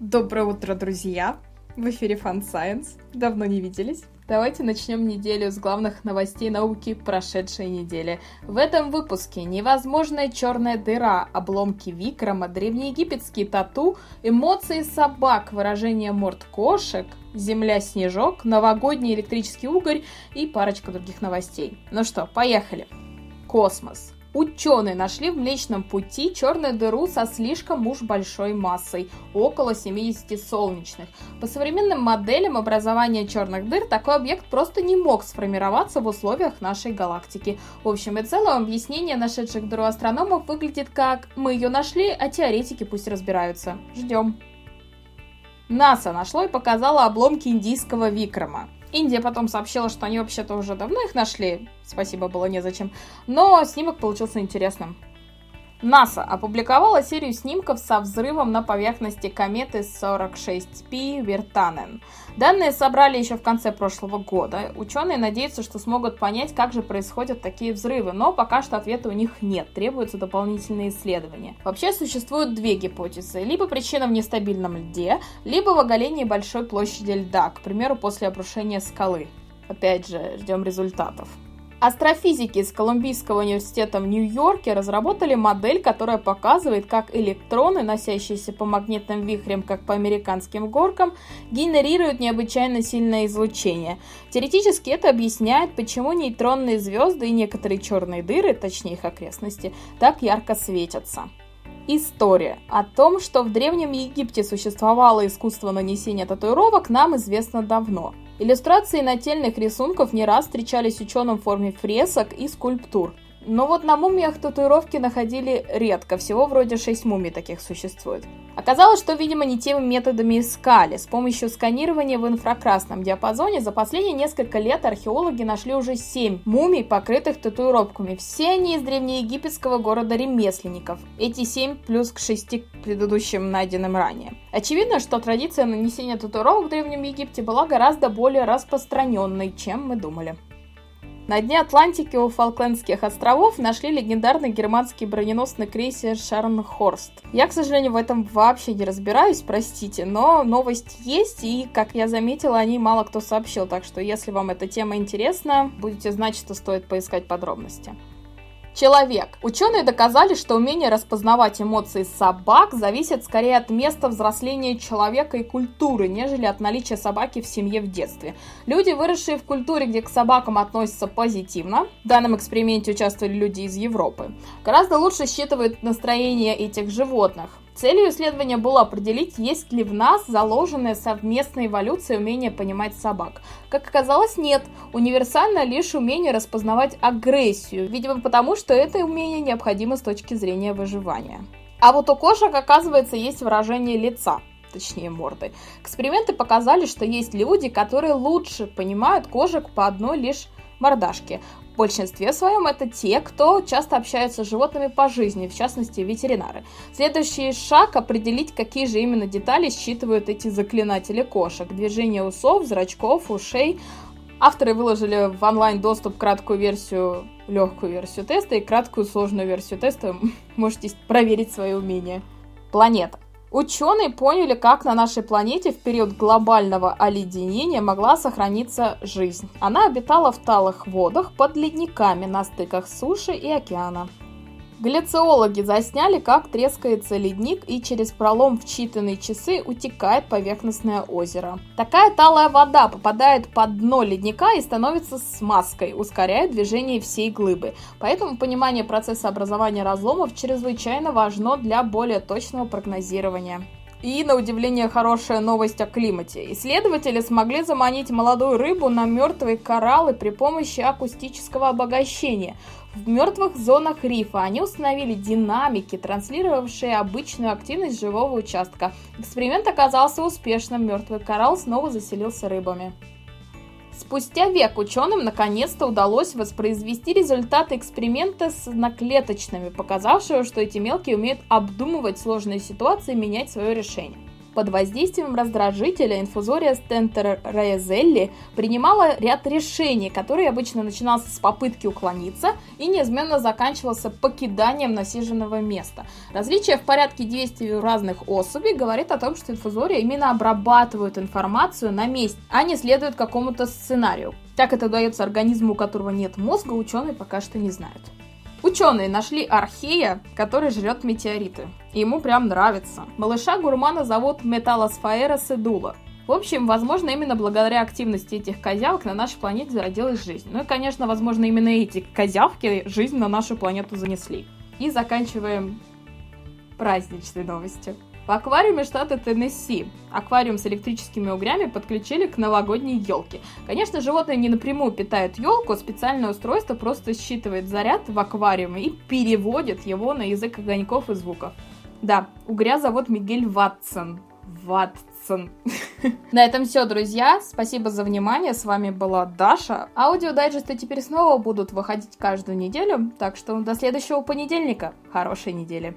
Доброе утро, друзья! В эфире Fun Science. Давно не виделись. Давайте начнем неделю с главных новостей науки прошедшей недели. В этом выпуске невозможная черная дыра, обломки Викрама, древнеегипетские тату, эмоции собак, выражение морд кошек, земля-снежок, новогодний электрический угорь и парочка других новостей. Ну что, поехали! Космос. Ученые нашли в Млечном Пути черную дыру со слишком уж большой массой, около 70 солнечных. По современным моделям образования черных дыр такой объект просто не мог сформироваться в условиях нашей галактики. В общем и целом, объяснение нашедших дыру астрономов выглядит как «мы ее нашли, а теоретики пусть разбираются». Ждем. НАСА нашло и показало обломки индийского Викрама. Индия потом сообщила, что они вообще-то уже давно их нашли. Спасибо было незачем. Но снимок получился интересным. НАСА опубликовала серию снимков со взрывом на поверхности кометы 46P Виртанен. Данные собрали еще в конце прошлого года. Ученые надеются, что смогут понять, как же происходят такие взрывы, но пока что ответа у них нет, требуются дополнительные исследования. Вообще существуют две гипотезы. Либо причина в нестабильном льде, либо в оголении большой площади льда, к примеру, после обрушения скалы. Опять же, ждем результатов. Астрофизики из Колумбийского университета в Нью-Йорке разработали модель, которая показывает, как электроны, носящиеся по магнитным вихрям, как по американским горкам, генерируют необычайно сильное излучение. Теоретически это объясняет, почему нейтронные звезды и некоторые черные дыры, точнее их окрестности, так ярко светятся. История. О том, что в Древнем Египте существовало искусство нанесения татуировок, нам известно давно – Иллюстрации нательных рисунков не раз встречались ученым в форме фресок и скульптур. Но вот на мумиях татуировки находили редко, всего вроде 6 мумий таких существует. Оказалось, что, видимо, не теми методами искали. С помощью сканирования в инфракрасном диапазоне за последние несколько лет археологи нашли уже 7 мумий, покрытых татуировками. Все они из древнеегипетского города ремесленников. Эти 7 плюс к 6 предыдущим найденным ранее. Очевидно, что традиция нанесения татуировок в Древнем Египте была гораздо более распространенной, чем мы думали. На дне Атлантики у Фолклендских островов нашли легендарный германский броненосный крейсер Шарнхорст. Я, к сожалению, в этом вообще не разбираюсь, простите, но новость есть, и, как я заметила, о ней мало кто сообщил, так что если вам эта тема интересна, будете знать, что стоит поискать подробности. Человек. Ученые доказали, что умение распознавать эмоции собак зависит скорее от места взросления человека и культуры, нежели от наличия собаки в семье в детстве. Люди, выросшие в культуре, где к собакам относятся позитивно, в данном эксперименте участвовали люди из Европы, гораздо лучше считывают настроение этих животных. Целью исследования было определить, есть ли в нас заложенная совместная эволюция умение понимать собак. Как оказалось, нет. Универсально лишь умение распознавать агрессию, видимо потому, что это умение необходимо с точки зрения выживания. А вот у кошек, оказывается, есть выражение лица точнее морды. Эксперименты показали, что есть люди, которые лучше понимают кошек по одной лишь мордашке. В большинстве своем это те, кто часто общается с животными по жизни, в частности ветеринары. Следующий шаг – определить, какие же именно детали считывают эти заклинатели кошек. Движение усов, зрачков, ушей. Авторы выложили в онлайн доступ краткую версию, легкую версию теста и краткую сложную версию теста. Можете проверить свои умения. Планета. Ученые поняли, как на нашей планете в период глобального оледенения могла сохраниться жизнь. Она обитала в талых водах под ледниками на стыках суши и океана. Галлициологи засняли, как трескается ледник и через пролом в считанные часы утекает поверхностное озеро. Такая талая вода попадает под дно ледника и становится смазкой, ускоряя движение всей глыбы. Поэтому понимание процесса образования разломов чрезвычайно важно для более точного прогнозирования. И, на удивление, хорошая новость о климате. Исследователи смогли заманить молодую рыбу на мертвые кораллы при помощи акустического обогащения. В мертвых зонах рифа они установили динамики, транслировавшие обычную активность живого участка. Эксперимент оказался успешным, мертвый коралл снова заселился рыбами. Спустя век ученым наконец-то удалось воспроизвести результаты эксперимента с наклеточными, показавшего, что эти мелкие умеют обдумывать сложные ситуации и менять свое решение. Под воздействием раздражителя инфузория стентероязелли принимала ряд решений, которые обычно начинался с попытки уклониться и неизменно заканчивался покиданием насиженного места. Различие в порядке действий у разных особей говорит о том, что инфузория именно обрабатывают информацию на месте, а не следует какому-то сценарию. Как это удается организму, у которого нет мозга, ученые пока что не знают. Ученые нашли архея, который жрет метеориты. И ему прям нравится. Малыша гурмана зовут Металлосфаэра седула. В общем, возможно, именно благодаря активности этих козявок на нашей планете зародилась жизнь. Ну и, конечно, возможно, именно эти козявки жизнь на нашу планету занесли. И заканчиваем праздничной новостью. В аквариуме штата Теннесси аквариум с электрическими угрями подключили к новогодней елке. Конечно, животные не напрямую питают елку, специальное устройство просто считывает заряд в аквариуме и переводит его на язык огоньков и звуков. Да, угря зовут Мигель Ватсон. Ватсон. На этом все, друзья. Спасибо за внимание. С вами была Даша. Аудиодайджесты теперь снова будут выходить каждую неделю, так что до следующего понедельника. Хорошей недели.